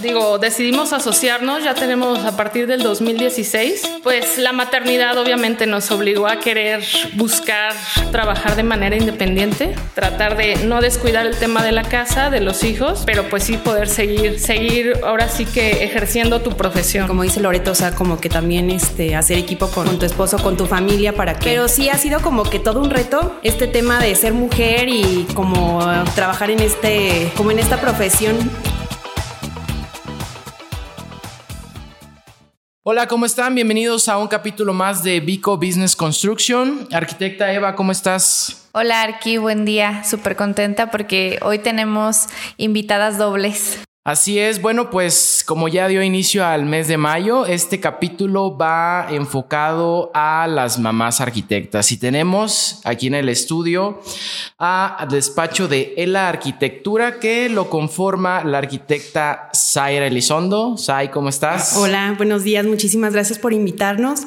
digo, decidimos asociarnos, ya tenemos a partir del 2016, pues la maternidad obviamente nos obligó a querer buscar trabajar de manera independiente, tratar de no descuidar el tema de la casa, de los hijos, pero pues sí poder seguir, seguir ahora sí que ejerciendo tu profesión. Como dice Loreto, o sea, como que también este, hacer equipo con tu esposo, con tu familia para que... Pero sí ha sido como que todo un reto este tema de ser mujer y como trabajar en este, como en esta profesión Hola, ¿cómo están? Bienvenidos a un capítulo más de Vico Business Construction. Arquitecta Eva, ¿cómo estás? Hola, Arqui, buen día. Súper contenta porque hoy tenemos invitadas dobles. Así es, bueno, pues como ya dio inicio al mes de mayo, este capítulo va enfocado a las mamás arquitectas y tenemos aquí en el estudio a despacho de ELA Arquitectura que lo conforma la arquitecta Zaira Elizondo. Zay, ¿cómo estás? Hola, buenos días, muchísimas gracias por invitarnos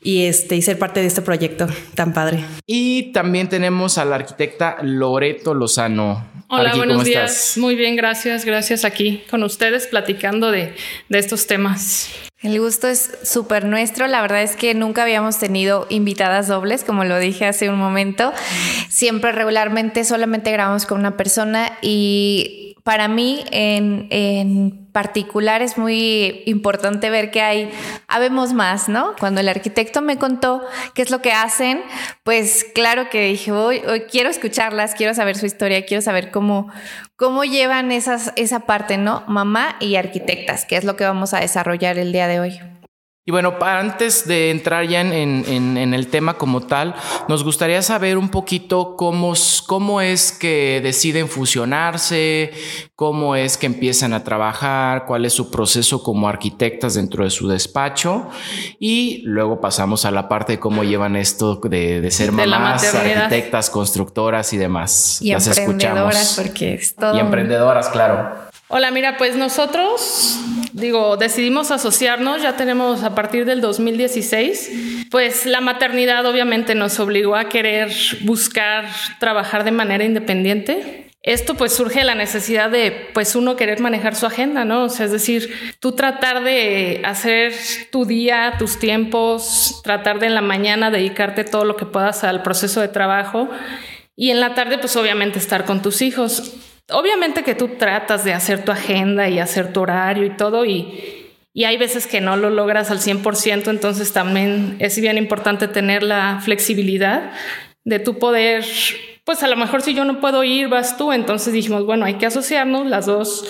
y, este, y ser parte de este proyecto tan padre. Y también tenemos a la arquitecta Loreto Lozano. Hola, buenos días. Muy bien, gracias, gracias aquí con ustedes platicando de, de estos temas. El gusto es súper nuestro. La verdad es que nunca habíamos tenido invitadas dobles, como lo dije hace un momento. Siempre regularmente solamente grabamos con una persona y para mí en, en, particular es muy importante ver que hay, habemos más, ¿no? Cuando el arquitecto me contó qué es lo que hacen, pues claro que dije, hoy, hoy quiero escucharlas, quiero saber su historia, quiero saber cómo, cómo llevan esas, esa parte, ¿no? Mamá y arquitectas, que es lo que vamos a desarrollar el día de hoy. Y bueno, antes de entrar ya en, el tema como tal, nos gustaría saber un poquito cómo, cómo es que deciden fusionarse, cómo es que empiezan a trabajar, cuál es su proceso como arquitectas dentro de su despacho y luego pasamos a la parte de cómo llevan esto de, ser mamás, arquitectas, constructoras y demás. Y emprendedoras, porque es todo. Y emprendedoras, claro. Hola, mira, pues nosotros, digo, decidimos asociarnos, ya tenemos a partir del 2016, pues la maternidad obviamente nos obligó a querer buscar trabajar de manera independiente. Esto pues surge de la necesidad de pues uno querer manejar su agenda, ¿no? O sea, es decir, tú tratar de hacer tu día, tus tiempos, tratar de en la mañana dedicarte todo lo que puedas al proceso de trabajo y en la tarde pues obviamente estar con tus hijos. Obviamente que tú tratas de hacer tu agenda y hacer tu horario y todo y, y hay veces que no lo logras al 100%, entonces también es bien importante tener la flexibilidad de tu poder, pues a lo mejor si yo no puedo ir, vas tú, entonces dijimos, bueno, hay que asociarnos, las dos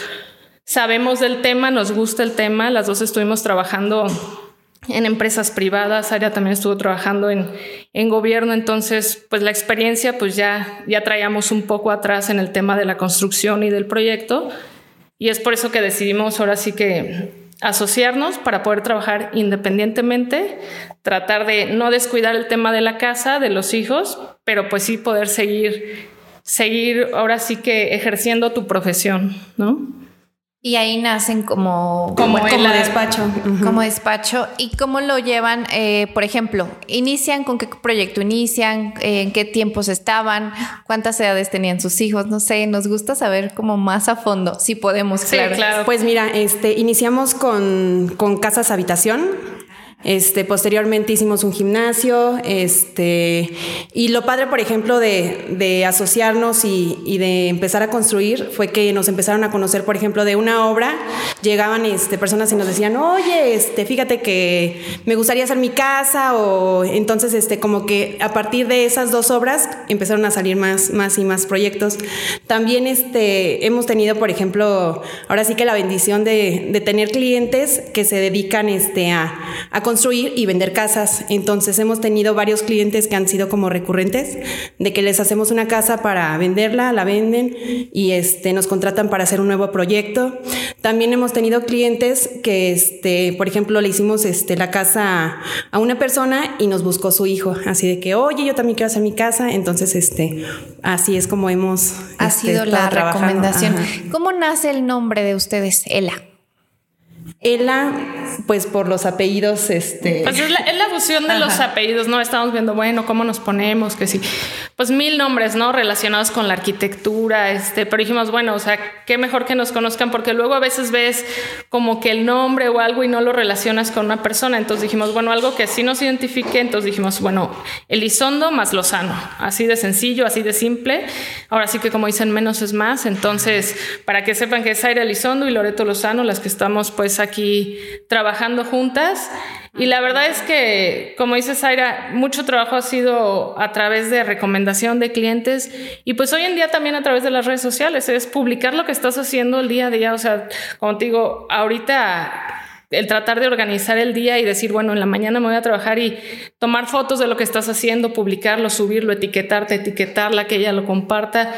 sabemos del tema, nos gusta el tema, las dos estuvimos trabajando en empresas privadas, Aria también estuvo trabajando en, en, gobierno, entonces pues la experiencia pues ya, ya traíamos un poco atrás en el tema de la construcción y del proyecto y es por eso que decidimos ahora sí que asociarnos para poder trabajar independientemente, tratar de no descuidar el tema de la casa, de los hijos, pero pues sí poder seguir, seguir ahora sí que ejerciendo tu profesión, ¿no? Y ahí nacen como, como, despacho. Como despacho. ¿Y cómo lo llevan? Eh, por ejemplo, ¿inician con qué proyecto inician? ¿En qué tiempos estaban? ¿Cuántas edades tenían sus hijos? No sé, nos gusta saber como más a fondo, si podemos, claro. Pues mira, este, iniciamos con, con casas habitación este, posteriormente hicimos un gimnasio, este, y lo padre, por ejemplo, de, asociarnos y, de empezar a construir fue que nos empezaron a conocer, por ejemplo, de una obra, llegaban este, personas y nos decían, oye, este, fíjate que me gustaría hacer mi casa, o entonces, este, como que a partir de esas dos obras empezaron a salir más, y más proyectos. También este, hemos tenido, por ejemplo, ahora sí que la bendición de, tener clientes que se dedican este, a, a construir y vender casas. Entonces hemos tenido varios clientes que han sido como recurrentes, de que les hacemos una casa para venderla, la venden y este, nos contratan para hacer un nuevo proyecto. También hemos tenido clientes que, este, por ejemplo, le hicimos este, la casa a una persona y nos buscó su hijo, así de que, oye, yo también quiero hacer mi casa. Entonces, este, así es como hemos... Ha este, sido la recomendación. ¿Cómo nace el nombre de ustedes, Ela? Ela, pues por los apellidos, este. Pues es la, fusión de los apellidos, ¿no? Estamos viendo, bueno, cómo nos ponemos, que sí. pues mil nombres, ¿no? Relacionados con la arquitectura, este, pero dijimos, bueno, o sea, qué mejor que nos conozcan porque luego a veces ves como que el nombre o algo y no lo relacionas con una persona, entonces dijimos, bueno, algo que sí nos identifique, entonces dijimos, bueno, Elizondo más Lozano, así de sencillo, así de simple, ahora sí que como dicen, menos es más, entonces, para que sepan que es Aira Elizondo y Loreto Lozano, las que estamos pues aquí trabajando juntas, y la verdad es que, como dice Zaira, mucho trabajo ha sido a través de recomendación de clientes. Y pues hoy en día también a través de las redes sociales, es publicar lo que estás haciendo el día a día. O sea, como te ahorita el tratar de organizar el día y decir, bueno, en la mañana me voy a trabajar y tomar fotos de lo que estás haciendo, publicarlo, subirlo, etiquetarte, etiquetarla, que ella lo comparta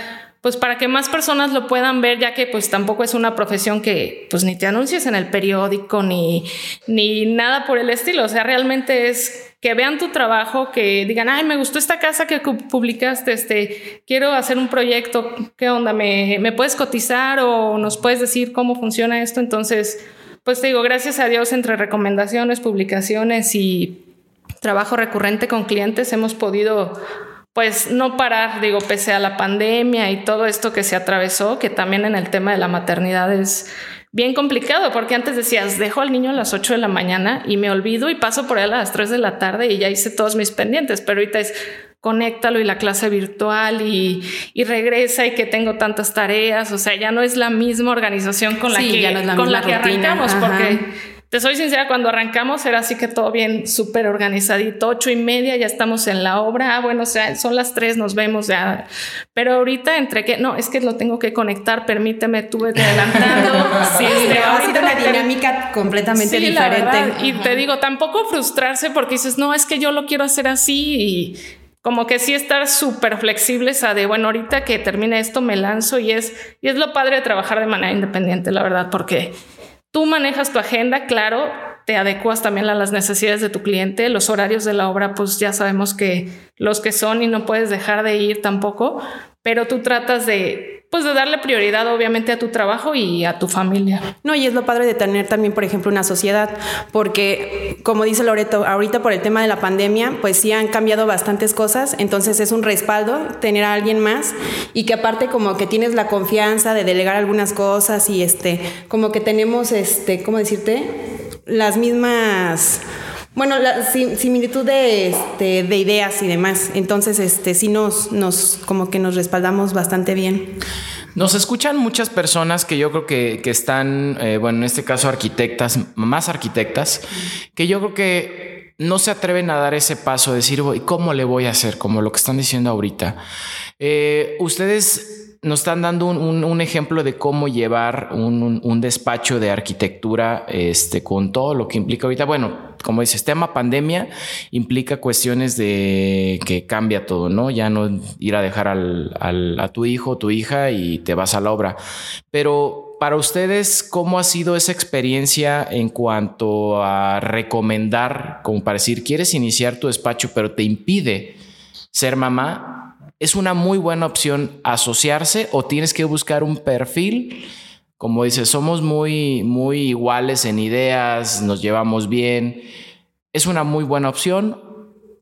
pues para que más personas lo puedan ver, ya que pues tampoco es una profesión que pues ni te anuncies en el periódico ni, ni nada por el estilo, o sea, realmente es que vean tu trabajo, que digan, ay, me gustó esta casa que publicaste, este, quiero hacer un proyecto, ¿qué onda? ¿Me, me puedes cotizar o nos puedes decir cómo funciona esto? Entonces, pues te digo, gracias a Dios entre recomendaciones, publicaciones y trabajo recurrente con clientes hemos podido pues no parar, digo, pese a la pandemia y todo esto que se atravesó, que también en el tema de la maternidad es bien complicado, porque antes decías, dejo al niño a las 8 de la mañana y me olvido y paso por él a las 3 de la tarde y ya hice todos mis pendientes, pero ahorita es conéctalo y la clase virtual y, regresa y que tengo tantas tareas, o sea, ya no es la misma organización con la que, no la con la que arrancamos, porque te soy sincera, cuando arrancamos era así que todo bien súper organizadito, ocho y media ya estamos en la obra, ah, bueno, o sea, son las tres, nos vemos ya. Pero ahorita entre que, no, es que lo tengo que conectar, permíteme, tuve que adelantando. sí, de ahorita una dinámica completamente diferente. y te digo, tampoco frustrarse porque dices, no, es que yo lo quiero hacer así y como que sí estar súper flexibles a de, bueno, ahorita que termine esto me lanzo y es, y es lo padre de trabajar de manera independiente, la verdad, porque Tú manejas tu agenda, claro, te adecuas también a las necesidades de tu cliente. Los horarios de la obra, pues ya sabemos que los que son y no puedes dejar de ir tampoco, pero tú tratas de, pues de darle prioridad obviamente a tu trabajo y a tu familia. No, y es lo padre de tener también, por ejemplo, una sociedad, porque como dice Loreto, ahorita por el tema de la pandemia, pues sí han cambiado bastantes cosas, entonces es un respaldo tener a alguien más y que aparte como que tienes la confianza de delegar algunas cosas y este, como que tenemos, este, ¿cómo decirte? Las mismas bueno, la similitud de, este, de ideas y demás. Entonces, este, sí nos, como que nos respaldamos bastante bien. Nos escuchan muchas personas que yo creo que, que están, eh, bueno, en este caso arquitectas, más arquitectas, que yo creo que no se atreven a dar ese paso, de decir, ¿cómo le voy a hacer? Como lo que están diciendo ahorita. Eh, ustedes nos están dando un, ejemplo de cómo llevar un, despacho de arquitectura este, con todo lo que implica ahorita. Bueno, como dices, tema pandemia implica cuestiones de que cambia todo, ¿no? Ya no ir a dejar a tu hijo tu hija y te vas a la obra. Pero para ustedes, ¿cómo ha sido esa experiencia en cuanto a recomendar, como para decir, quieres iniciar tu despacho, pero te impide ser mamá? Es una muy buena opción asociarse o tienes que buscar un perfil. Como dices, somos muy, muy iguales en ideas, nos llevamos bien. ¿Es una muy buena opción?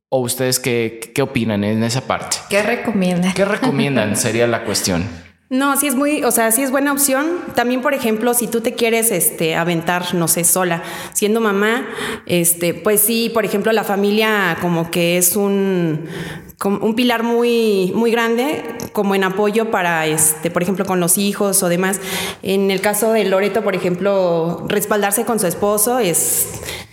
¿O ustedes qué, qué opinan en esa parte? ¿Qué recomiendan? ¿Qué recomiendan? Sería la cuestión. No, sí es muy, o sea, sí es buena opción. También, por ejemplo, si tú te quieres este, aventar, no sé, sola, siendo mamá, este, pues sí, por ejemplo, la familia como que es un, un pilar muy, muy grande como en apoyo para, este, por ejemplo, con los hijos o demás. En el caso de Loreto, por ejemplo, respaldarse con su esposo es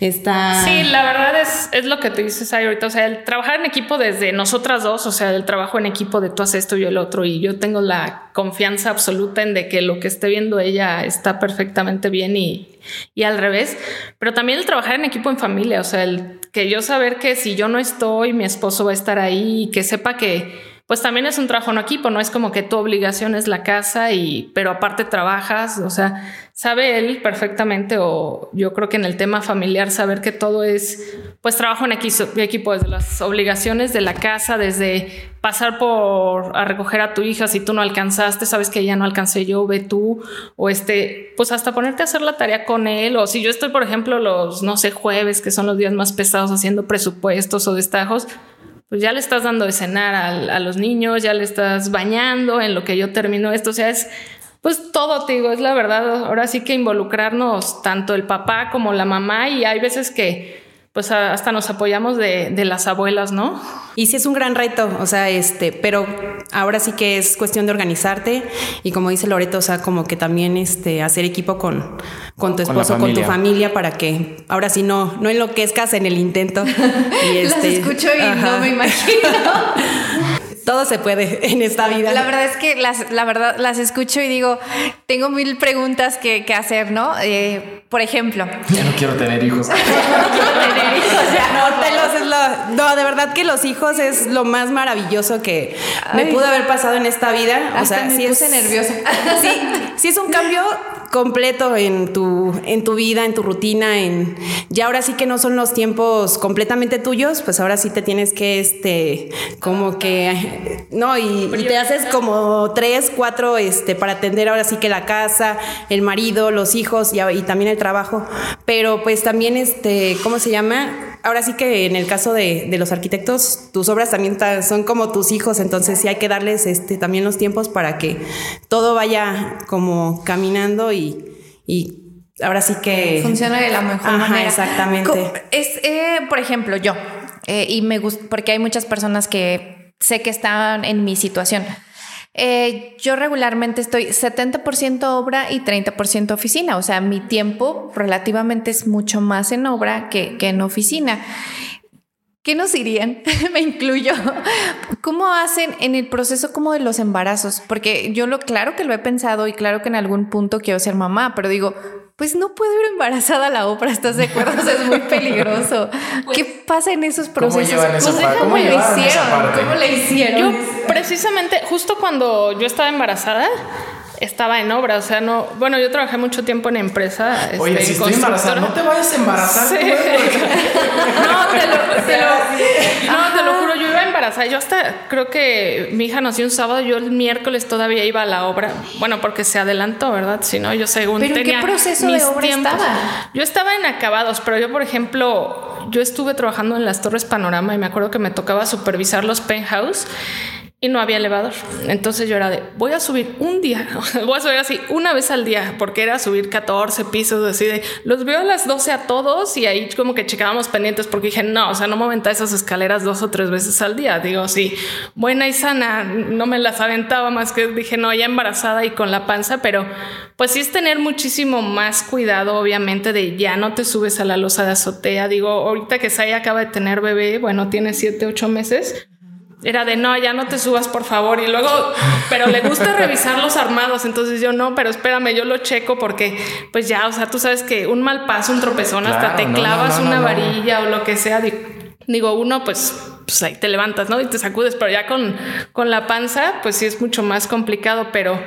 está... Sí, la verdad es, es lo que tú dices ahí ahorita. O sea, el trabajar en equipo desde nosotras dos, o sea, el trabajo en equipo de tú haces esto y el otro, y yo tengo la confianza absoluta en de que lo que esté viendo ella está perfectamente bien y, y al revés. Pero también el trabajar en equipo en familia, o sea, el que yo saber que si yo no estoy, mi esposo va a estar ahí y que sepa que pues también es un trabajo en equipo, no es como que tu obligación es la casa y pero aparte trabajas, o sea, sabe él perfectamente o yo creo que en el tema familiar saber que todo es pues trabajo en equipo, desde las obligaciones de la casa, desde pasar por a recoger a tu hija si tú no alcanzaste, sabes que ella no alcancé yo, ve tú o este, pues hasta ponerte a hacer la tarea con él o si yo estoy por ejemplo los no sé jueves que son los días más pesados haciendo presupuestos o destajos, pues ya le estás dando de cenar a, a los niños, ya le estás bañando en lo que yo termino esto, o sea, es pues todo, te digo, es la verdad. Ahora sí que involucrarnos tanto el papá como la mamá y hay veces que pues hasta nos apoyamos de, de, las abuelas, ¿no? Y sí es un gran reto, o sea, este, pero ahora sí que es cuestión de organizarte y como dice Loreto, o sea, como que también este, hacer equipo con, con tu esposo, con, tu familia para que ahora sí no, no enloquezcas en el intento. Y este, las escucho y no me imagino. todo se puede en esta vida. La verdad es que las, la verdad, las escucho y digo, tengo mil preguntas que, que hacer, ¿no? Eh, por ejemplo. Ya no quiero tener hijos. no quiero tener hijos. no, te los, es lo, no, de verdad que los hijos es lo más maravilloso que me pudo haber pasado en esta vida. O sea, me sí puse es nerviosa. Sí, sí es un cambio completo en tu, en tu vida, en tu rutina, en ya ahora sí que no son los tiempos completamente tuyos, pues ahora sí te tienes que este como que no y, te haces como tres, cuatro este para atender ahora sí que la casa, el marido, los hijos y, y también el trabajo, pero pues también este, ¿cómo se llama? Ahora sí que en el caso de, de los arquitectos, tus obras también son como tus hijos, entonces sí hay que darles este, también los tiempos para que todo vaya como caminando y, y ahora sí que... Funciona de la mejor Ajá, manera. Exactamente. Es, eh, por ejemplo, yo, eh, y me gusta, porque hay muchas personas que sé que están en mi situación. Eh, yo regularmente estoy 70% obra y 30% oficina, o sea, mi tiempo relativamente es mucho más en obra que, que en oficina. ¿Qué nos dirían? Me incluyo. ¿Cómo hacen en el proceso como de los embarazos? Porque yo lo claro que lo he pensado y claro que en algún punto quiero ser mamá, pero digo, pues no puedo ir embarazada a la obra, ¿estás de acuerdo? es muy peligroso. Pues, ¿Qué pasa en esos procesos? ¿Cómo, ¿Cómo, le hicieron? ¿Cómo le hicieron? Yo, precisamente, justo cuando yo estaba embarazada, estaba en obra, o sea, no, bueno, yo trabajé mucho tiempo en empresa. Oye, este, si estoy embarazada, no te vayas a embarazar. Sí. no, te lo, te lo, no, te lo juro, yo iba embarazada, yo hasta, creo que mi hija nació un sábado, yo el miércoles todavía iba a la obra, bueno, porque se adelantó, ¿verdad? Si no, yo según ¿Pero tenía qué proceso de obra estaba? Yo estaba en acabados, pero yo, por ejemplo, yo estuve trabajando en las Torres Panorama y me acuerdo que me tocaba supervisar los penthouse y no había elevador. Entonces yo era de, voy a subir un día, voy a subir así una vez al día, porque era subir 14 pisos, así de, los veo a las 12 a todos y ahí como que checábamos pendientes porque dije, no, o sea, no me aventaba esas escaleras dos o tres veces al día. Digo, sí, buena y sana, no me las aventaba más que dije, no, ya embarazada y con la panza, pero pues sí es tener muchísimo más cuidado, obviamente, de ya no te subes a la losa de azotea. Digo, ahorita que Saya acaba de tener bebé, bueno, tiene 7, 8 meses era de no, ya no te subas, por favor. Y luego, pero le gusta revisar los armados. Entonces yo no, pero espérame, yo lo checo porque, pues ya, o sea, tú sabes que un mal paso, un tropezón, hasta te clavas una varilla o lo que sea. Digo, uno, pues, pues ahí te levantas, ¿no? Y te sacudes, pero ya con, con la panza, pues sí es mucho más complicado, pero,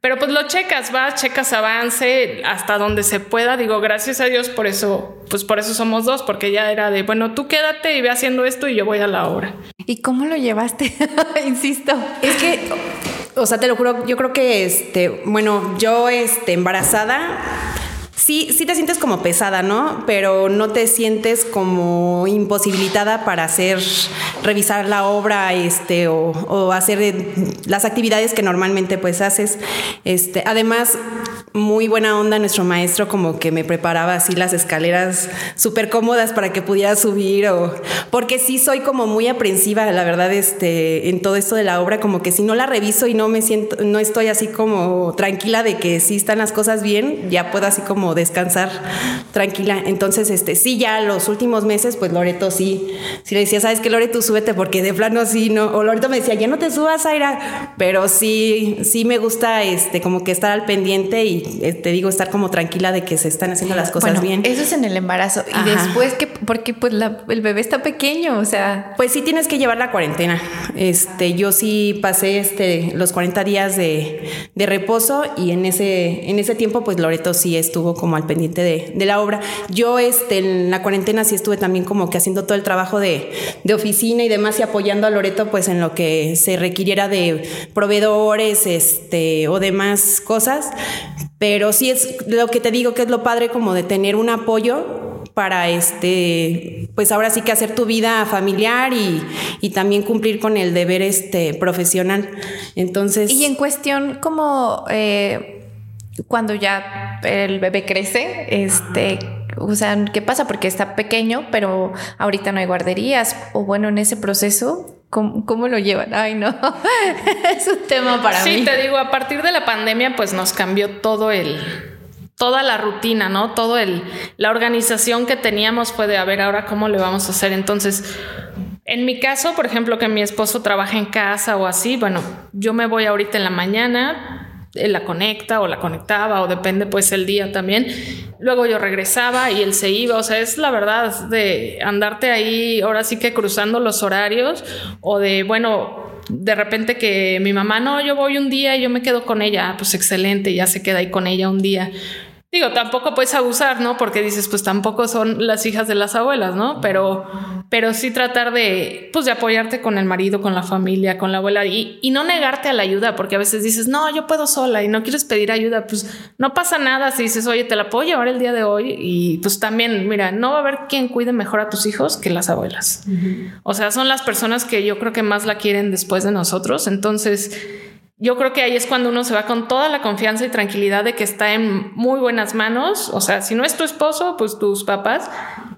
pero pues lo checas, vas, checas avance hasta donde se pueda. Digo, gracias a Dios por eso, pues por eso somos dos, porque ya era de, bueno, tú quédate y ve haciendo esto y yo voy a la obra. ¿Y cómo lo llevaste? Insisto. Es que, o sea, te lo juro, yo creo que, este, bueno, yo, este, embarazada, sí, sí te sientes como pesada, ¿no? Pero no te sientes como imposibilitada para hacer, revisar la obra, este, o, o hacer las actividades que normalmente pues haces. Este, además, muy buena onda nuestro maestro, como que me preparaba así las escaleras súper cómodas para que pudiera subir, o porque sí soy como muy aprensiva, la verdad, este, en todo esto de la obra, como que si no la reviso y no me siento, no estoy así como tranquila de que sí están las cosas bien, ya puedo así como descansar tranquila. Entonces, este, sí, ya los últimos meses, pues Loreto sí, sí le decía, ¿sabes qué, Loreto? Súbete porque de plano sí, no. O Loreto me decía, ya no te subas, Aira. Pero sí, sí me gusta, este, como que estar al pendiente y eh, te digo, estar como tranquila de que se están haciendo las cosas bien. Eso es en el embarazo. Y después, que porque pues el bebé está pequeño, o sea. Pues sí tienes que llevar la cuarentena. Este, yo sí pasé este, los 40 días de, de reposo y en ese, en ese tiempo, pues Loreto sí estuvo como al pendiente de, de, la obra. Yo este, en la cuarentena sí estuve también como que haciendo todo el trabajo de, de, oficina y demás y apoyando a Loreto pues en lo que se requiriera de proveedores este, o demás cosas. Pero sí es lo que te digo que es lo padre como de tener un apoyo para este, pues ahora sí que hacer tu vida familiar y, y, también cumplir con el deber este profesional. Entonces. Y en cuestión como eh, cuando ya el bebé crece, este, o sea, ¿qué pasa? Porque está pequeño, pero ahorita no hay guarderías. O bueno, en ese proceso, ¿Cómo, lo llevan? Ay, no. es un tema para mí. Sí, te digo, a partir de la pandemia, pues nos cambió todo el. Toda la rutina, ¿no? Todo el. La organización que teníamos fue de a ver ahora cómo le vamos a hacer. Entonces, en mi caso, por ejemplo, que mi esposo trabaja en casa o así, bueno, yo me voy ahorita en la mañana, él la conecta o la conectaba o depende pues el día también. Luego yo regresaba y él se iba, o sea, es la verdad de andarte ahí ahora sí que cruzando los horarios o de, bueno, de repente que mi mamá, no, yo voy un día y yo me quedo con ella, pues excelente, ya se queda ahí con ella un día. Digo, tampoco puedes abusar, ¿no? Porque dices, pues tampoco son las hijas de las abuelas, ¿no? Pero, pero sí tratar de, pues de apoyarte con el marido, con la familia, con la abuela y, y no negarte a la ayuda, porque a veces dices, no, yo puedo sola y no quieres pedir ayuda, pues no pasa nada si dices, oye, te la puedo llevar el día de hoy y pues también, mira, no va a haber quien cuide mejor a tus hijos que las abuelas. O sea, son las personas que yo creo que más la quieren después de nosotros. Entonces, yo creo que ahí es cuando uno se va con toda la confianza y tranquilidad de que está en muy buenas manos. O sea, si no es tu esposo, pues tus papás,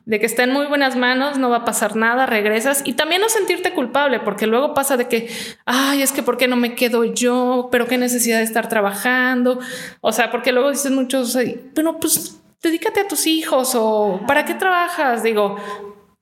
de que está en muy buenas manos, no va a pasar nada, regresas y también no sentirte culpable, porque luego pasa de que, ay, es que ¿por qué no me quedo yo? Pero qué necesidad de estar trabajando. O sea, porque luego dicen muchos, bueno, pues dedícate a tus hijos o ¿para qué trabajas? Digo,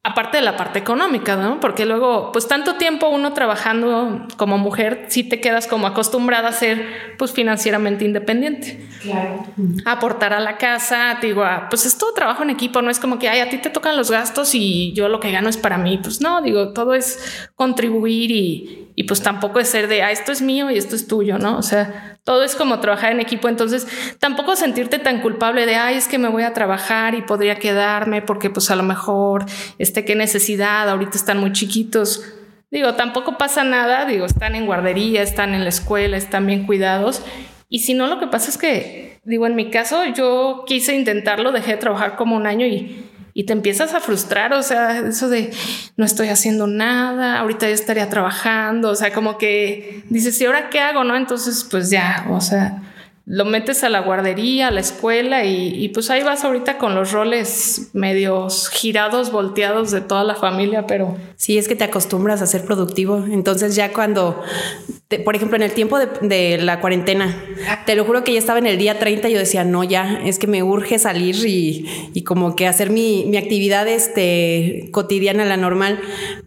aparte de la parte económica, ¿no? Porque luego, pues tanto tiempo uno trabajando como mujer, sí te quedas como acostumbrada a ser, pues financieramente independiente. Claro. aportar a la casa, digo, pues es todo trabajo en equipo, no es como que, ay, a ti te tocan los gastos y yo lo que gano es para mí. Pues no, digo, todo es contribuir y, y pues tampoco es ser de, ah, esto es mío y esto es tuyo, ¿no? O sea, todo es como trabajar en equipo, entonces tampoco sentirte tan culpable de, ay, es que me voy a trabajar y podría quedarme porque pues a lo mejor, este, qué necesidad, ahorita están muy chiquitos. Digo, tampoco pasa nada, digo, están en guardería, están en la escuela, están bien cuidados. Y si no, lo que pasa es que, digo, en mi caso, yo quise intentarlo, dejé de trabajar como un año y y te empiezas a frustrar, o sea, eso de no estoy haciendo nada, ahorita ya estaría trabajando, o sea, como que dices, ¿y ahora qué hago? ¿No? Entonces, pues ya, o sea, lo metes a la guardería, a la escuela y, pues ahí vas ahorita con los roles medios girados, volteados de toda la familia, pero... Sí, es que te acostumbras a ser productivo. Entonces ya cuando, por ejemplo, en el tiempo de, la cuarentena, te lo juro que ya estaba en el día 30 y yo decía, no, ya, es que me urge salir y, como que hacer mi, mi, actividad este, cotidiana, la normal.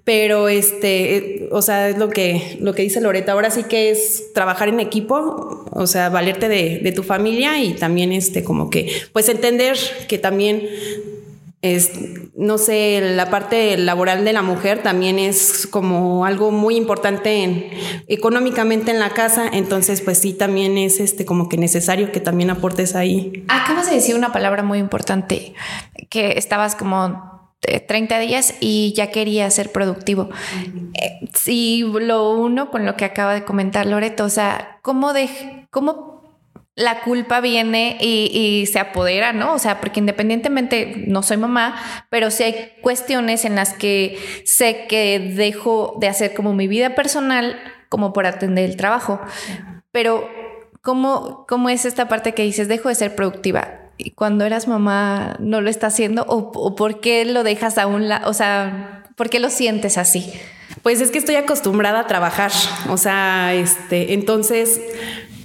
Pero, este, eh, o sea, es lo que, lo que dice Loreta, ahora sí que es trabajar en equipo, o sea, valerte de de, tu familia y también este como que pues entender que también es, no sé, la parte laboral de la mujer también es como algo muy importante en, económicamente en la casa, entonces pues sí, también es este como que necesario que también aportes ahí. Acabas de decir una palabra muy importante, que estabas como 30 días y ya quería ser productivo. Si eh, lo uno con lo que acaba de comentar Loreto, o sea, ¿cómo, de, cómo la culpa viene y, se apodera, ¿no? O sea, porque independientemente no soy mamá, pero sí hay cuestiones en las que sé que dejo de hacer como mi vida personal como por atender el trabajo. Pero, ¿cómo, cómo es esta parte que dices, dejo de ser productiva? Y cuando eras mamá, ¿no lo está haciendo? ¿O, o por qué lo dejas a un lado? O sea, ¿por qué lo sientes así? Pues es que estoy acostumbrada a trabajar, o sea, este, entonces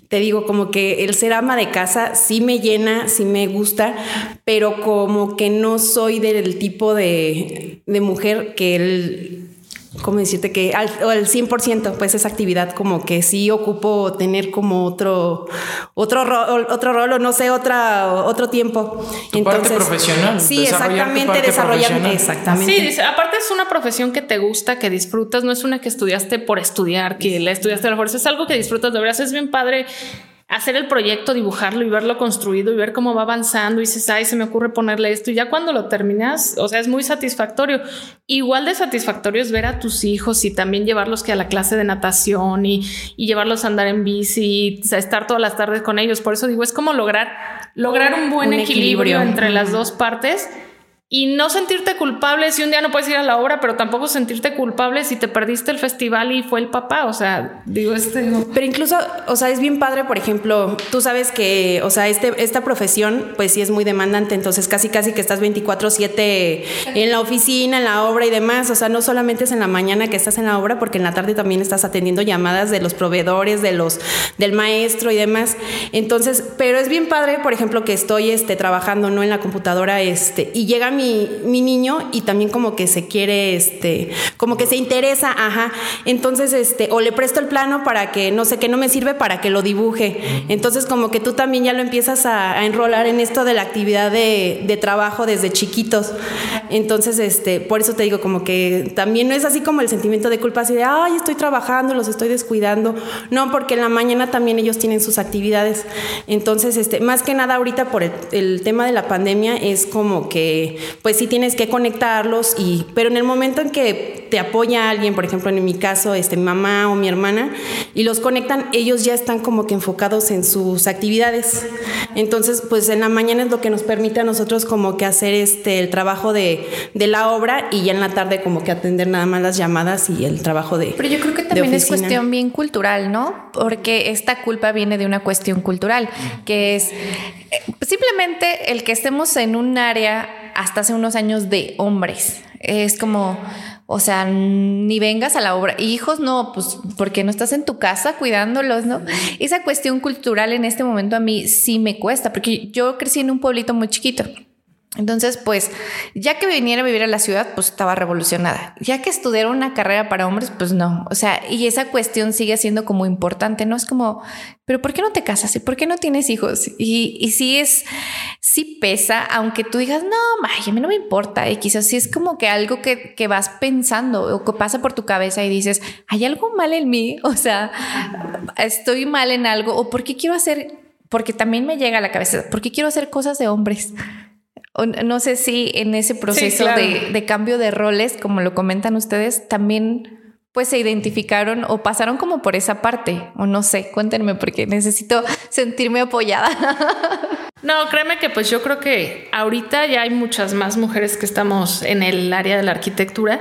te digo, como que el ser ama de casa sí me llena, sí me gusta, pero como que no soy del tipo de, mujer que él ¿cómo decirte? Que al, al 100%, pues esa actividad como que sí ocupo tener como otro, otro, rol, otro rol o no sé, otra, otro tiempo. Tu Entonces, parte profesional. Sí, exactamente, desarrollar. Exactamente. Sí, aparte es una profesión que te gusta, que disfrutas, no es una que estudiaste por estudiar, que la estudiaste a la fuerza, es algo que disfrutas, de verdad, es bien padre hacer el proyecto, dibujarlo y verlo construido y ver cómo va avanzando y dices, ay, se me ocurre ponerle esto y ya cuando lo terminas, o sea, es muy satisfactorio. Igual de satisfactorio es ver a tus hijos y también llevarlos que a la clase de natación y, llevarlos a andar en bici, y estar todas las tardes con ellos. Por eso digo, es como lograr, lograr un buen equilibrio, entre las dos partes y no sentirte culpable si un día no puedes ir a la obra, pero tampoco sentirte culpable si te perdiste el festival y fue el papá, o sea, digo, este... Pero incluso, o sea, es bien padre, por ejemplo, tú sabes que, o sea, este, esta profesión, pues sí es muy demandante, entonces casi, casi que estás 24/7 en la oficina, en la obra y demás, o sea, no solamente es en la mañana que estás en la obra, porque en la tarde también estás atendiendo llamadas de los proveedores, de los, del maestro y demás, entonces, pero es bien padre, por ejemplo, que estoy este, trabajando, ¿no? En la computadora, este, y llega mi, mi niño y también como que se quiere, este, como que se interesa, ajá. Entonces, este, o le presto el plano para que, no sé, que no me sirve para que lo dibuje. Entonces, como que tú también ya lo empiezas a, enrolar en esto de la actividad de, de, trabajo desde chiquitos. Entonces, este, por eso te digo, como que también no es así como el sentimiento de culpa, así de, ay, estoy trabajando, los estoy descuidando. No, porque en la mañana también ellos tienen sus actividades. Entonces, este, más que nada ahorita por el, el tema de la pandemia es como que pues sí tienes que conectarlos y pero en el momento en que te apoya alguien, por ejemplo, en mi caso, este mi mamá o mi hermana y los conectan, ellos ya están como que enfocados en sus actividades. Entonces, pues en la mañana es lo que nos permite a nosotros como que hacer este el trabajo de, de la obra y ya en la tarde como que atender nada más las llamadas y el trabajo de Pero yo creo que también es cuestión bien cultural, ¿no? Porque esta culpa viene de una cuestión cultural, que es eh, simplemente el que estemos en un área hasta hace unos años de hombres. Es como, o sea, ni vengas a la obra. Hijos, no, pues porque no estás en tu casa cuidándolos, ¿no? Esa cuestión cultural en este momento a mí sí me cuesta, porque yo crecí en un pueblito muy chiquito. Entonces, pues, ya que viniera a vivir a la ciudad, pues estaba revolucionada. Ya que estudiara una carrera para hombres, pues no. O sea, y esa cuestión sigue siendo como importante, ¿no? Es como, pero ¿por qué no te casas? ¿Y por qué no tienes hijos? Y, y sí es, sí pesa, aunque tú digas, no, a mí no me importa, y quizás sí es como que algo que, que vas pensando o que pasa por tu cabeza y dices, ¿hay algo mal en mí? O sea, estoy mal en algo, o ¿por qué quiero hacer? Porque también me llega a la cabeza, ¿por qué quiero hacer cosas de hombres? No sé si en ese proceso de, cambio de roles, como lo comentan ustedes, también pues se identificaron o pasaron como por esa parte, o no sé, cuéntenme porque necesito sentirme apoyada. No, créeme que pues yo creo que ahorita ya hay muchas más mujeres que estamos en el área de la arquitectura,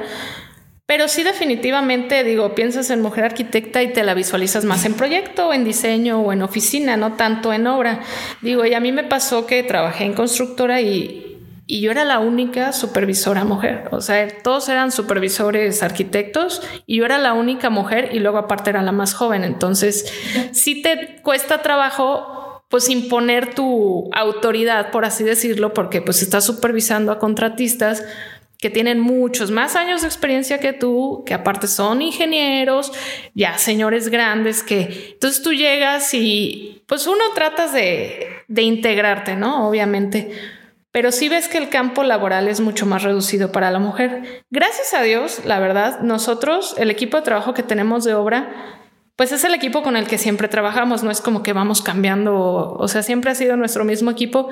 pero sí definitivamente digo, piensas en mujer arquitecta y te la visualizas más en proyecto, en diseño o en oficina, no tanto en obra. Digo, y a mí me pasó que trabajé en constructora y, y yo era la única supervisora mujer. O sea, todos eran supervisores arquitectos y yo era la única mujer y luego aparte era la más joven. Entonces, sí te cuesta trabajo pues imponer tu autoridad, por así decirlo, porque pues estás supervisando a contratistas que tienen muchos más años de experiencia que tú, que aparte son ingenieros, ya señores grandes, que entonces tú llegas y pues uno tratas de, de integrarte, ¿no? Obviamente pero sí ves que el campo laboral es mucho más reducido para la mujer. Gracias a Dios, la verdad, nosotros, el equipo de trabajo que tenemos de obra, pues es el equipo con el que siempre trabajamos, no es como que vamos cambiando, o sea, siempre ha sido nuestro mismo equipo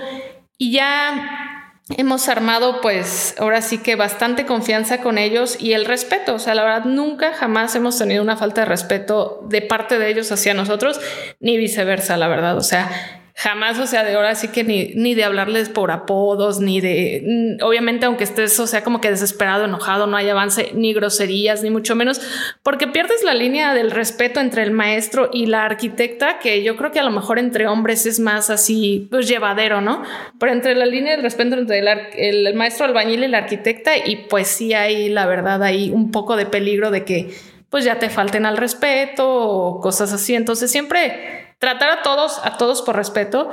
y ya hemos armado pues ahora sí que bastante confianza con ellos y el respeto, o sea, la verdad nunca jamás hhemos tenido una falta de respeto de parte de ellos hacia nosotros, ni viceversa, la verdad, o sea, jamás, o sea, de ahora sí que ni, ni de hablarles por apodos, ni de, obviamente aunque estés, o sea, como que desesperado, enojado, no hay avance, ni groserías, ni mucho menos, porque pierdes la línea del respeto entre el maestro y la arquitecta, que yo creo que a lo mejor entre hombres es más así, pues llevadero, ¿no? Pero entre la línea del respeto entre el, el maestro albañil y la arquitecta, y pues sí hay, la verdad, hay un poco de peligro de que pues ya te falten al respeto o cosas así. Entonces siempre tratar a todos, a todos por respeto,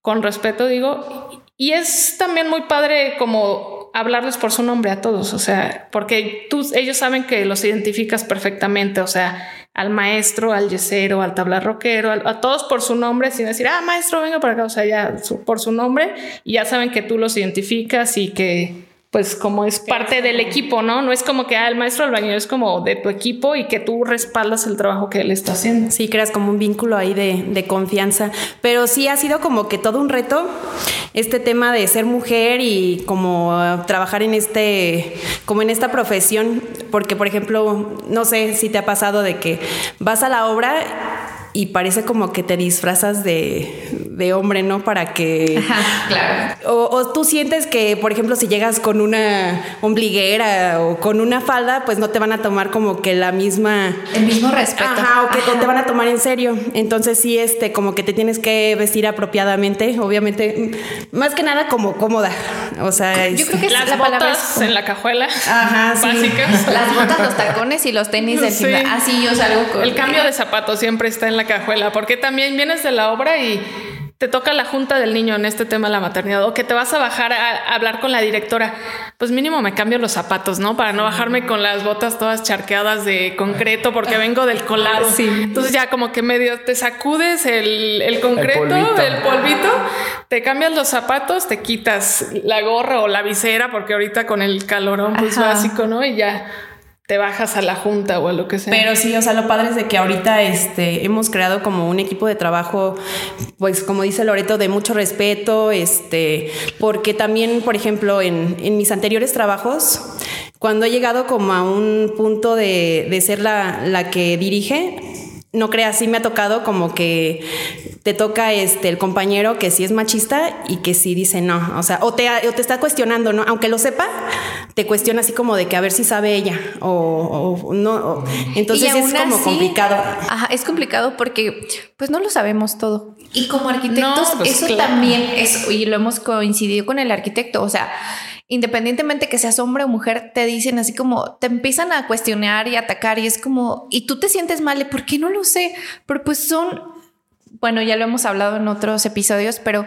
con respeto digo, y es también muy padre como hablarles por su nombre a todos, o sea, porque tú, ellos saben que los identificas perfectamente, o sea, al maestro, al yesero, al tablarroquero, a todos por su nombre, sin decir, ah, maestro, venga para acá, o sea, ya por su nombre, y ya saben que tú los identificas y que pues como es parte del equipo, ¿no? No es como que ah, el maestro albañil es como de tu equipo y que tú respaldas el trabajo que él está haciendo. Sí, creas como un vínculo ahí de, de confianza. Pero sí ha sido como que todo un reto este tema de ser mujer y como trabajar en este, como en esta profesión, porque por ejemplo, no sé si te ha pasado de que vas a la obra y parece como que te disfrazas de, hombre, ¿no? Para que... claro. O, tú sientes que, por ejemplo, si llegas con una ombliguera o con una falda, pues no te van a tomar como que la misma... El mismo respeto. Ajá, o que te van a tomar en serio. Entonces sí, este, como que te tienes que vestir apropiadamente, obviamente, más que nada como cómoda. O sea, yo creo que las la botas en la cajuela. Ajá, básicas. Las botas, los tacones y los tenis del sí. Así yo salgo con... El cambio de zapatos siempre está en la cajuela, porque también vienes de la obra y te toca la junta del niño en este tema de la maternidad o que te vas a bajar a, hablar con la directora, pues mínimo me cambio los zapatos, ¿no? Para no bajarme con las botas todas charqueadas de concreto porque vengo del colado. Sí. Entonces ya como que medio te sacudes el, concreto, el polvito. te cambias los zapatos, te quitas la gorra o la visera porque ahorita con el calorón pues básico, ¿no? Y ya te bajas a la junta o a lo que sea. Pero sí, o sea, lo padre es de que ahorita este, hemos creado como un equipo de trabajo, pues como dice Loreto, de mucho respeto, este, porque también, por ejemplo, en, en mis anteriores trabajos, cuando he llegado como a un punto de, de ser la, la que dirige, no creas, sí me ha tocado como que te toca este el compañero que sí es machista y que sí dice no, o sea, o te, te está cuestionando, ¿no? Aunque lo sepa, te cuestiona así como de que a ver si sabe ella o, no. entonces es como complicado. Ajá, es complicado porque pues no lo sabemos todo. Y como arquitectos, pues eso también es, y lo hemos coincidido con el arquitecto, o sea, independientemente que seas hombre o mujer, te dicen así como, te empiezan a cuestionar y atacar y es como, y tú te sientes mal, ¿por qué no lo sé? Pero pues son, bueno, ya lo hemos hablado en otros episodios, pero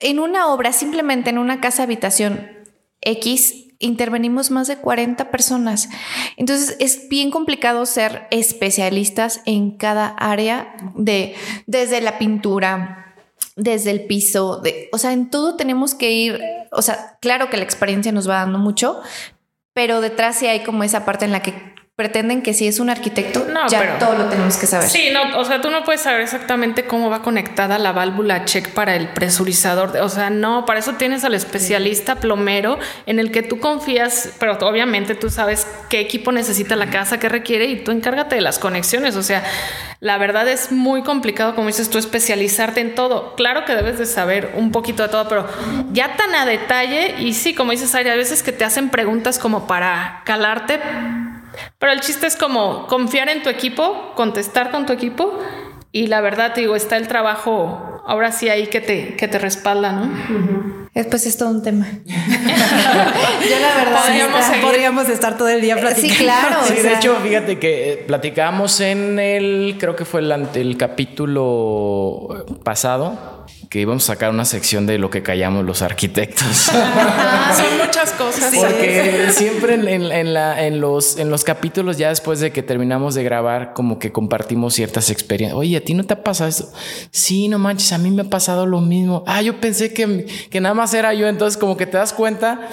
en una obra, simplemente en una casa habitación X, intervenimos más de 40 personas. Entonces es bien complicado ser especialistas en cada área de desde la pintura, desde el piso, de, o sea, en todo tenemos que ir, o sea, claro que la experiencia nos va dando mucho, pero detrás sí hay como esa parte en la que pretenden que si es un arquitecto, ya todo lo tenemos que saber. Sí, no, o sea, tú no puedes saber exactamente cómo va conectada la válvula check para el presurizador. O sea, no, para eso tienes al especialista plomero en el que tú confías, pero obviamente tú sabes qué equipo necesita la casa, qué requiere y tú encárgate de las conexiones. O sea, la verdad es muy complicado, como dices tú, especializarte en todo. Claro que debes de saber un poquito de todo, pero ya tan a detalle y sí, como dices, hay a veces que te hacen preguntas como para calarte pero el chiste es como confiar en tu equipo, contestar con tu equipo y la verdad, te digo, está el trabajo ahora sí ahí que te, que te respalda, ¿no? Es todo un tema. Yo la verdad podríamos, estar todo el día platicando. Sí, claro. Sí, de hecho, fíjate que eh, platicamos en el, creo que fue el, el capítulo pasado que íbamos a sacar una sección de lo que callamos los arquitectos. Ah, son muchas cosas. Porque siempre en, los, en los capítulos, ya después de que terminamos de grabar, como que compartimos ciertas experiencias. Oye, ¿a ti no te ha pasado eso? Sí, no manches, a mí me ha pasado lo mismo. Ah, yo pensé que, que nada más era yo. Entonces, como que te das cuenta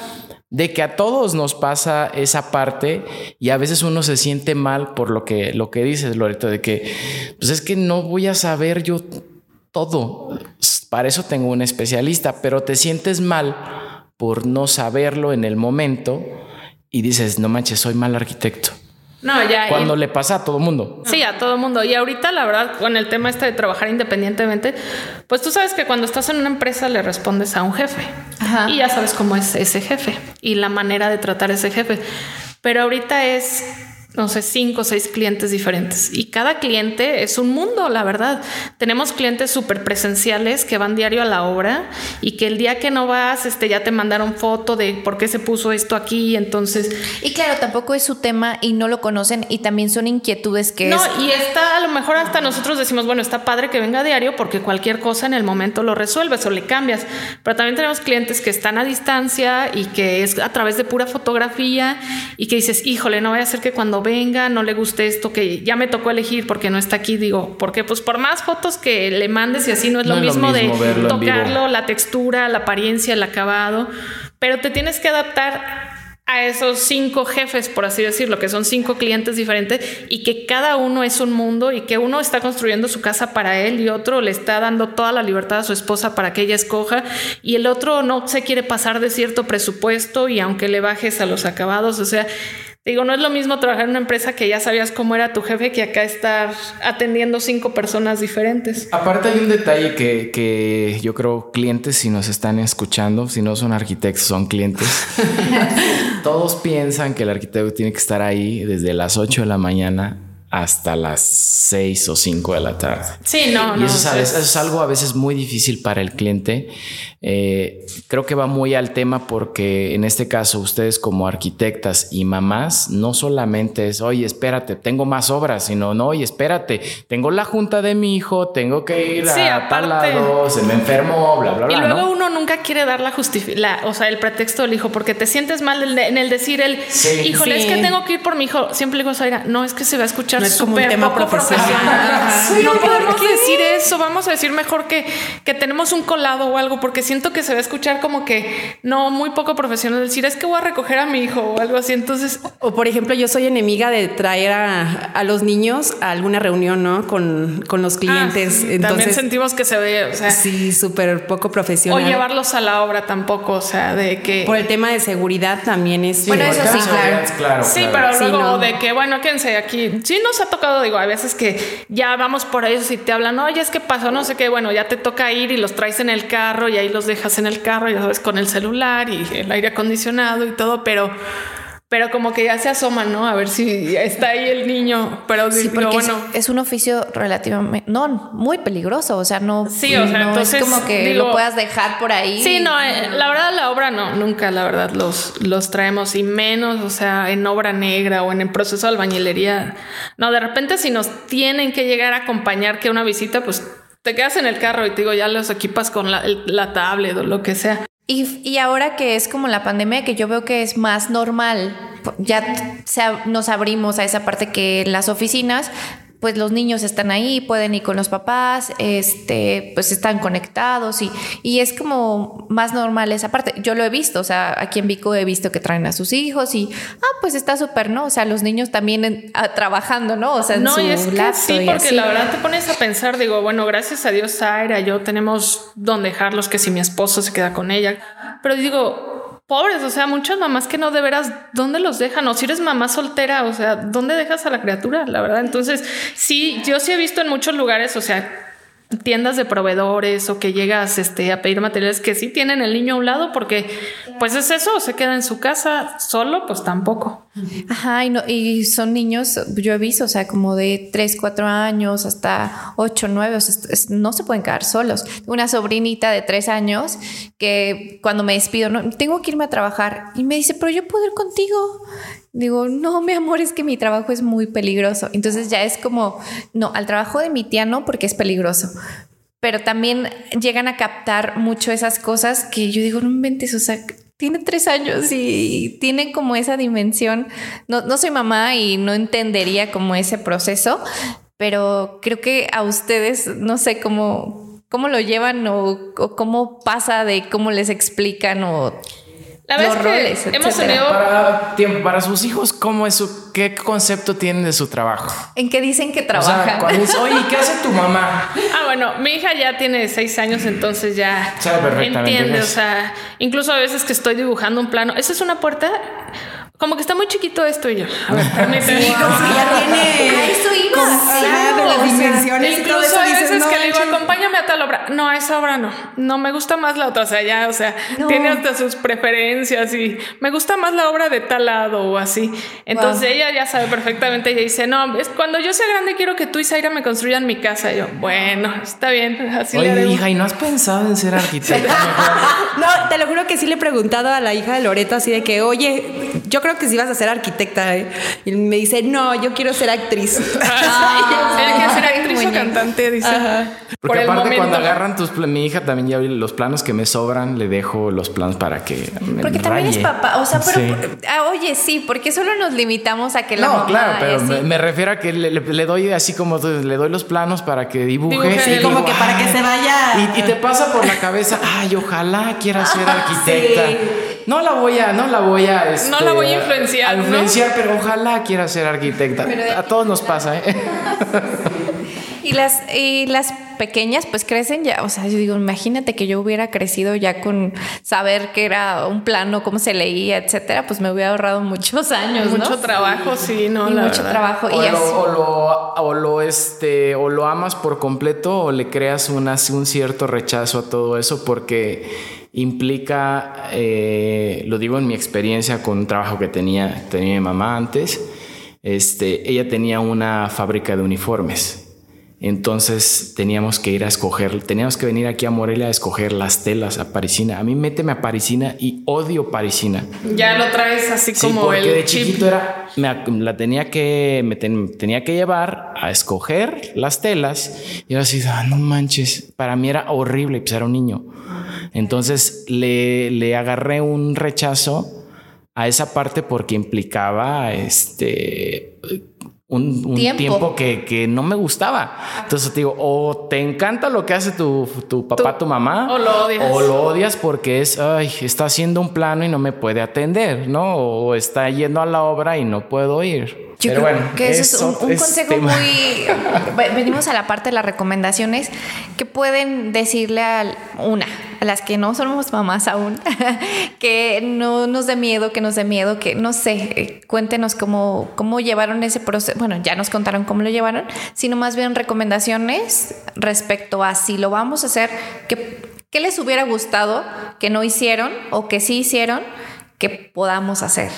de que a todos nos pasa esa parte y a veces uno se siente mal por lo que, lo que dices, Loreto, de que, pues es que no voy a saber yo todo. Para eso tengo un especialista, pero te sientes mal por no saberlo en el momento y dices, no manches, soy mal arquitecto. No, ya. Cuando le pasa a todo mundo. Sí, a todo mundo. Y ahorita, la verdad, con el tema este de trabajar independientemente, pues tú sabes que cuando estás en una empresa le respondes a un jefe. Y ya sabes cómo es ese jefe y la manera de tratar a ese jefe. Pero ahorita es no sé, cinco o seis clientes diferentes. Y cada cliente es un mundo, la verdad. Tenemos clientes súper presenciales que van diario a la obra y que el día que no vas, este, ya te mandaron foto de por qué se puso esto aquí. Entonces. Y claro, tampoco es su tema y no lo conocen y también son inquietudes que. No, y está, a lo mejor hasta nosotros decimos, bueno, está padre que venga diario porque cualquier cosa en el momento lo resuelves o le cambias. Pero también tenemos clientes que están a distancia y que es a través de pura fotografía y que dices, híjole, no voy a ser que cuando venga, no le guste esto, que ya me tocó elegir porque no está aquí, digo, porque pues por más fotos que le mandes y así no es lo, mismo, de tocarlo, la textura, la apariencia, el acabado, pero te tienes que adaptar a esos cinco jefes, por así decirlo, que son cinco clientes diferentes y que cada uno es un mundo y que uno está construyendo su casa para él y otro le está dando toda la libertad a su esposa para que ella escoja y el otro no se quiere pasar de cierto presupuesto y aunque le bajes a los acabados, o sea, Digo, no es lo mismo trabajar en una empresa que ya sabías cómo era tu jefe que acá estar atendiendo cinco personas diferentes. Aparte hay un detalle que, que yo creo clientes si nos están escuchando, si no son arquitectos, son clientes. Todos piensan que el arquitecto tiene que estar ahí desde las 8 de la mañana hasta las 6 o 5 de la tarde. Sí, no, y no. eso, es, a o sea, veces- eso es algo a veces muy difícil para el cliente. Eh, creo que va muy al tema porque en este caso ustedes como arquitectas y mamás no solamente es, oye, espérate, tengo más obras, sino, no, oye, espérate, tengo la junta de mi hijo, tengo que ir Sí, a tal lado, se me enfermó, bla, bla, bla. Y luego ¿no? uno nunca quiere dar la justificación, o sea, el pretexto del hijo, porque te sientes mal en el- en el decir el, Sí. híjole, es que tengo que ir por mi hijo. Siempre le digo, Zaira, no, es que se va a escuchar No es como un súper tema poco profesional. no podemos decir eso, vamos a decir mejor que, que tenemos un colado o algo, porque siento que se va a escuchar como que no, muy poco profesional decir, es que voy a recoger a mi hijo o algo así. Entonces, O por ejemplo, yo soy enemiga de traer a, a los niños a alguna reunión, ¿no? Con, con los clientes. ah, sí, también Entonces, sentimos que se ve, o sea, sí, súper poco o profesional. llevarlos a la obra tampoco, o sea, de que... Por el tema de seguridad también es. Bueno, eso sí, la claro. Sí, claro. pero Sí, luego no. de que, bueno, quédense aquí. Sí nos ha tocado, digo, a veces que ya vamos por ellos y te hablan, oye, es que pasó, no sé qué, bueno, ya te toca ir y los traes en el carro y ahí los dejas en el carro, ya sabes, con el celular y el aire acondicionado y todo, pero... Pero como que ya se asoman, ¿no? A ver si está ahí el niño. Pero Sí, porque es- bueno, es, un oficio relativamente, no, muy peligroso, o sea, no, Sí, o sea, no entonces, es como que digo- lo puedas dejar por ahí. Sí, no, eh, la verdad la obra no, nunca la verdad los, los traemos y menos, o sea, en obra negra o en el proceso de albañilería. No, de repente si nos tienen que llegar a acompañar que una visita, pues te quedas en el carro y te digo, ya los equipas con la, la tablet o lo que sea. Y, y ahora que es como la pandemia, que yo veo que es más normal, ya se nos abrimos a esa parte que las oficinas, pues los niños están ahí, pueden ir con los papás, este, pues están conectados y, y es como más normal esa parte. Yo lo he visto, o sea, aquí en Vico he visto que traen a sus hijos y, ah, pues está súper, ¿no? O sea, los niños también en- ah, trabajando, ¿no? O sea, en No, su y es que sí, y porque así. la verdad te pones a pensar, digo, bueno, gracias a Dios, Zaira, yo tenemos donde dejarlos, que si mi esposo se queda con ella. Pero digo, pobres, o sea, muchas mamás que no de veras, ¿dónde los dejan? O si eres mamá soltera, o sea, ¿dónde dejas a la criatura? La verdad. Entonces, sí, yo sí he visto en muchos lugares, o sea, tiendas de proveedores o que llegas este, a pedir materiales que sí tienen el niño a un lado porque pues es eso, se queda en su casa solo, pues tampoco. Ajá, y, no, y son niños, yo he visto, o sea, como de 3, 4 años hasta 8, 9, o sea, no se pueden quedar solos. Una sobrinita de 3 años que cuando me despido, no, tengo que irme a trabajar y me dice, pero yo puedo ir contigo. Digo, no, mi amor, es que mi trabajo es muy peligroso. Entonces ya es como, no, al trabajo de mi tía no, porque es peligroso. Pero también llegan a captar mucho esas cosas que yo digo, no inventes, o sea, tiene tres años y tiene como esa dimensión. No, no soy mamá y no entendería como ese proceso, pero creo que a ustedes, no sé cómo, cómo lo llevan o, o cómo pasa de cómo les explican o La los verdad roles, es que hemos etcétera. tenido Para, tiempo, para sus hijos, ¿cómo es su, qué concepto tienen de su trabajo? en qué dicen que O sea, trabajan. cuando dices, oye, ¿qué hace tu mamá? Ah, bueno, mi hija ya tiene seis años, entonces ya Sabe perfectamente entiende. eso. O sea, incluso a veces que estoy dibujando un plano, ¿esa es una puerta? Como que está muy chiquito esto y yo. A ver, permíteme. Como que ya tiene. A eso iba, como- sí, ajá, de o las sea, dimensiones y todo Incluso eso. hay dices, veces no, que le digo, acompáñame a tal obra. No, a esa obra no. No, me gusta más la otra. O sea, ya, o sea, No. tiene hasta sus preferencias y me gusta más la obra de tal lado o así. Entonces Wow. ella ya sabe perfectamente. Ella dice, no, es cuando yo sea grande quiero que tú y Zaira me construyan mi casa. Y yo, bueno, está bien. Así le Oye, haremos. hija, ¿y no has pensado en ser arquitecta? No, te lo juro que sí le he preguntado a la hija de Loreto así de que, oye, yo creo que sí vas a ser arquitecta. ¿eh? Y me dice, no, yo quiero ser actriz. Ah, sí, Tiene que ser actriz o muñeca. cantante, dice. Por Porque el aparte momento. cuando agarran tus pla- mi hija también ya los planos que me sobran, le dejo los planos para que me Porque también es papá, o sea, pero Sí. ah, oye, sí, porque solo nos limitamos a que la No, mamá claro, pero me, me refiero a que le, le- le doy así como le doy los planos para que dibuje. Sí, digo, como que para que se vaya. Y, y te pasa por la cabeza, ay, ojalá quiera ser arquitecta. No la voy a, no la voy a, este, No la voy a influenciar, a ¿no? influenciar, pero ojalá quiera ser arquitecta. A todos nos pasa, ¿eh? y las, y las pequeñas pues crecen ya, o sea, yo digo, imagínate que yo hubiera crecido ya con saber que era un plano, cómo se leía, etcétera, pues me hubiera ahorrado muchos años. Mucho trabajo, sí, no, y mucho trabajo. O, lo, o, lo, este, o lo amas por completo o le creas una, un cierto rechazo a todo eso porque implica, eh, lo digo en mi experiencia con un trabajo que tenía, tenía mi mamá antes, este, ella tenía una fábrica de uniformes. Entonces teníamos que ir a escoger, teníamos que venir aquí a Morelia a escoger las telas a Parisina. A mí méteme a Parisina y odio Parisina. Ya lo traes así como porque el de chiquito era, me, la tenía que, me tenía que llevar a escoger las telas y era así, ah, no manches, para mí era horrible, pues era un niño. Entonces le, le agarré un rechazo a esa parte porque implicaba este un, tiempo, que, no me gustaba. Entonces te digo, o te encanta lo que hace tu, tu papá, tu mamá, o lo odias. O lo odias porque es, ay, está haciendo un plano y no me puede atender, ¿no? O está yendo a la obra y no puedo ir. Yo creo que eso, es un, consejo muy... Venimos a la parte de las recomendaciones que pueden decirle a una, a las que no somos mamás aún, que no nos dé miedo, que nos dé miedo, que no sé, cuéntenos cómo, cómo llevaron ese proceso. Bueno, ya nos contaron cómo lo llevaron, sino más bien recomendaciones respecto a si lo vamos a hacer, que, ¿qué les hubiera gustado que no hicieron o que sí hicieron? Que podamos hacer?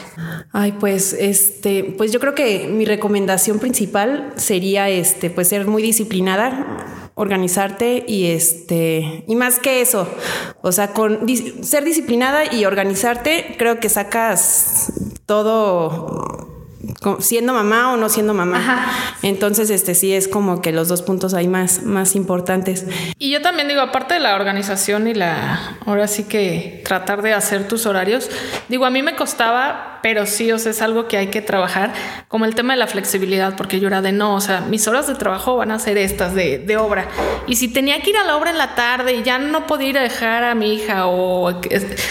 Ay, pues este, pues yo creo que mi recomendación principal sería este, pues ser muy disciplinada, organizarte y este, y más que eso, o sea, con ser disciplinada y organizarte, creo que sacas todo siendo mamá o no siendo mamá. Entonces, este sí es como que los dos puntos hay más, más importantes. Y yo también digo, aparte de la organización y la, ahora sí que tratar de hacer tus horarios, digo, a mí me costaba, pero sí, o sea, es algo que hay que trabajar, como el tema de la flexibilidad, porque yo era de no, o sea, mis horas de trabajo van a ser estas de, de obra. Y si tenía que ir a la obra en la tarde y ya no podía ir a dejar a mi hija o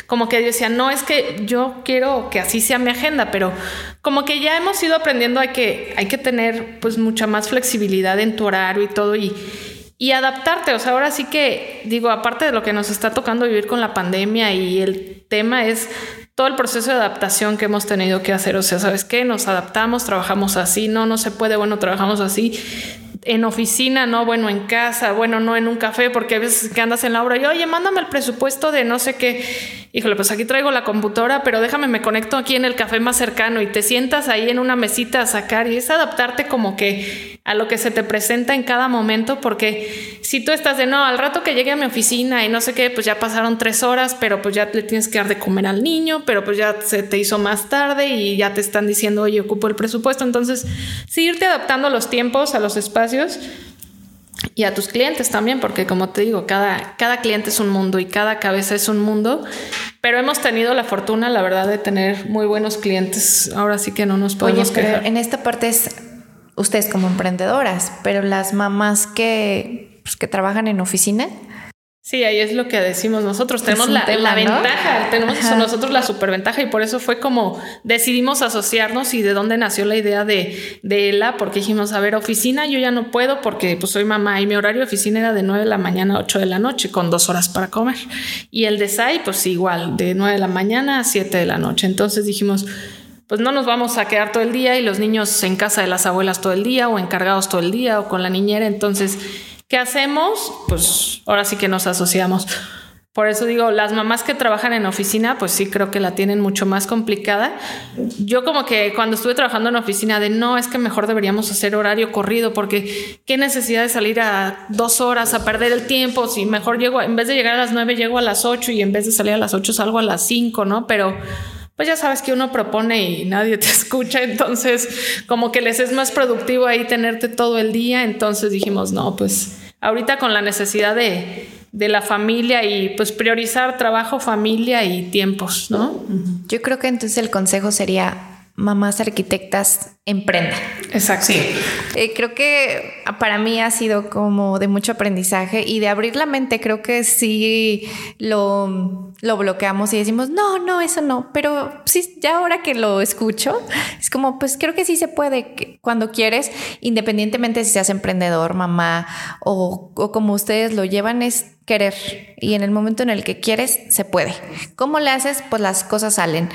como que decía, no, es que yo quiero que así sea mi agenda, pero como que ya hemos ido aprendiendo a que hay que tener pues mucha más flexibilidad en tu horario y todo y adaptarte. O sea, ahora sí que digo, aparte de lo que nos está tocando vivir con la pandemia y el tema es todo el proceso de adaptación que hemos tenido que hacer. O sea, ¿sabes qué? Nos adaptamos, trabajamos así, no, no se puede, bueno, trabajamos así en oficina, no, bueno, en casa, bueno, no en un café, porque a veces que andas en la obra y, oye, mándame el presupuesto de no sé qué. Híjole, pues aquí traigo la computadora, pero déjame, me conecto aquí en el café más cercano y te sientas ahí en una mesita a sacar y es adaptarte como que a lo que se te presenta en cada momento, porque si tú estás de no, al rato que llegue a mi oficina y no sé qué, pues ya pasaron tres horas, pero pues ya le tienes que dar de comer al niño, pero pues ya se te hizo más tarde y ya te están diciendo, oye, ocupo el presupuesto. Entonces, sí, irte adaptando a los tiempos, a los espacios y a tus clientes también, porque como te digo, cada, cada cliente es un mundo y cada cabeza es un mundo, pero hemos tenido la fortuna, la verdad, de tener muy buenos clientes. Ahora sí que no nos podemos Oye, en esta parte es ustedes como emprendedoras, pero las mamás que, pues, que trabajan en oficina. Sí, ahí es lo que decimos nosotros. Tenemos la, ventaja, tenemos nosotros la superventaja y por eso fue como decidimos asociarnos y de dónde nació la idea de, de ELA, porque dijimos, a ver, oficina yo ya no puedo porque pues soy mamá y mi horario de oficina era de 9 de la mañana a 8 de la noche con dos horas para comer. Y el de SAI pues igual, de 9 de la mañana a 7 de la noche. Entonces dijimos, pues no nos vamos a quedar todo el día y los niños en casa de las abuelas todo el día o encargados todo el día o con la niñera. Entonces, ¿qué hacemos? Pues ahora sí que nos asociamos. Por eso digo, las mamás que trabajan en oficina, pues sí creo que la tienen mucho más complicada. Yo como que cuando estuve trabajando en oficina de no, es que mejor deberíamos hacer horario corrido porque qué necesidad de salir a dos horas a perder el tiempo, si mejor llego, en vez de llegar a las nueve llego a las ocho y en vez de salir a las ocho salgo a las cinco, ¿no? Pero pues ya sabes que uno propone y nadie te escucha, entonces como que les es más productivo ahí tenerte todo el día, entonces dijimos, no, pues ahorita con la necesidad de, de la familia y pues priorizar trabajo, familia y tiempos, ¿no? Yo creo que entonces el consejo sería mamás arquitectas emprendan. Exacto. Sí. Eh, creo que para mí ha sido como de mucho aprendizaje y de abrir la mente. Creo que sí lo, lo bloqueamos y decimos, no, no, eso no. Pero sí, ya ahora que lo escucho, es como, pues creo que sí se puede cuando quieres, independientemente si seas emprendedor, mamá o, o como ustedes lo llevan, es querer y en el momento en el que quieres se puede. ¿Cómo le haces? Pues las cosas salen.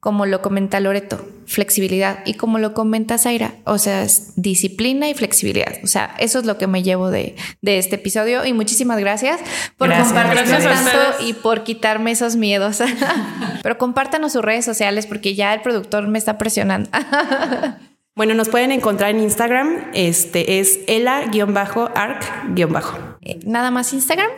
Como lo comenta Loreto, flexibilidad y como lo comenta Zaira, o sea, es disciplina y flexibilidad. O sea, eso es lo que me llevo de, este episodio y muchísimas gracias por compartirme tanto y por quitarme esos miedos. Pero compártanos sus redes sociales porque ya el productor me está presionando. Bueno, nos pueden encontrar en Instagram. Este es ela-arc- eh, ¿Nada más Instagram?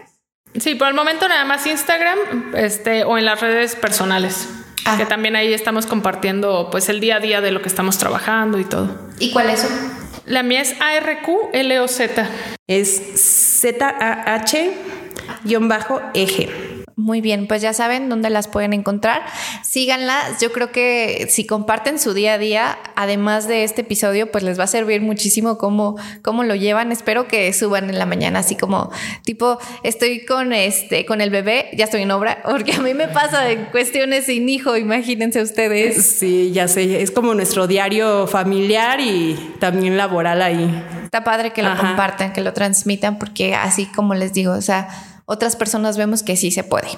Sí, por el momento nada más Instagram este, o en las redes personales. Ah. Que también ahí estamos compartiendo pues el día a día de lo que estamos trabajando y todo. ¿Y cuál es? La mía es ARQ-LOZ. Es Z-A-H-eje. Muy bien, pues ya saben dónde las pueden encontrar. Síganlas. Yo creo que si comparten su día a día, además de este episodio, pues les va a servir muchísimo cómo, cómo lo llevan. Espero que suban en la mañana, así como tipo, estoy con este, con el bebé, ya estoy en obra, porque a mí me pasa en cuestiones sin hijo, imagínense ustedes. Sí, ya sé, es como nuestro diario familiar y también laboral ahí. Está padre que lo compartan, que lo transmitan, porque así como les digo, o sea, otras personas vemos que sí se puede.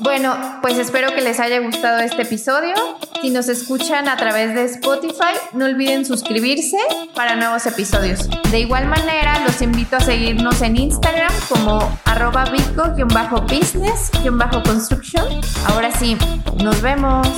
Bueno, pues espero que les haya gustado este episodio. Si nos escuchan a través de Spotify, no olviden suscribirse para nuevos episodios. De igual manera, los invito a seguirnos en Instagram como arroba business construction Ahora sí, nos vemos.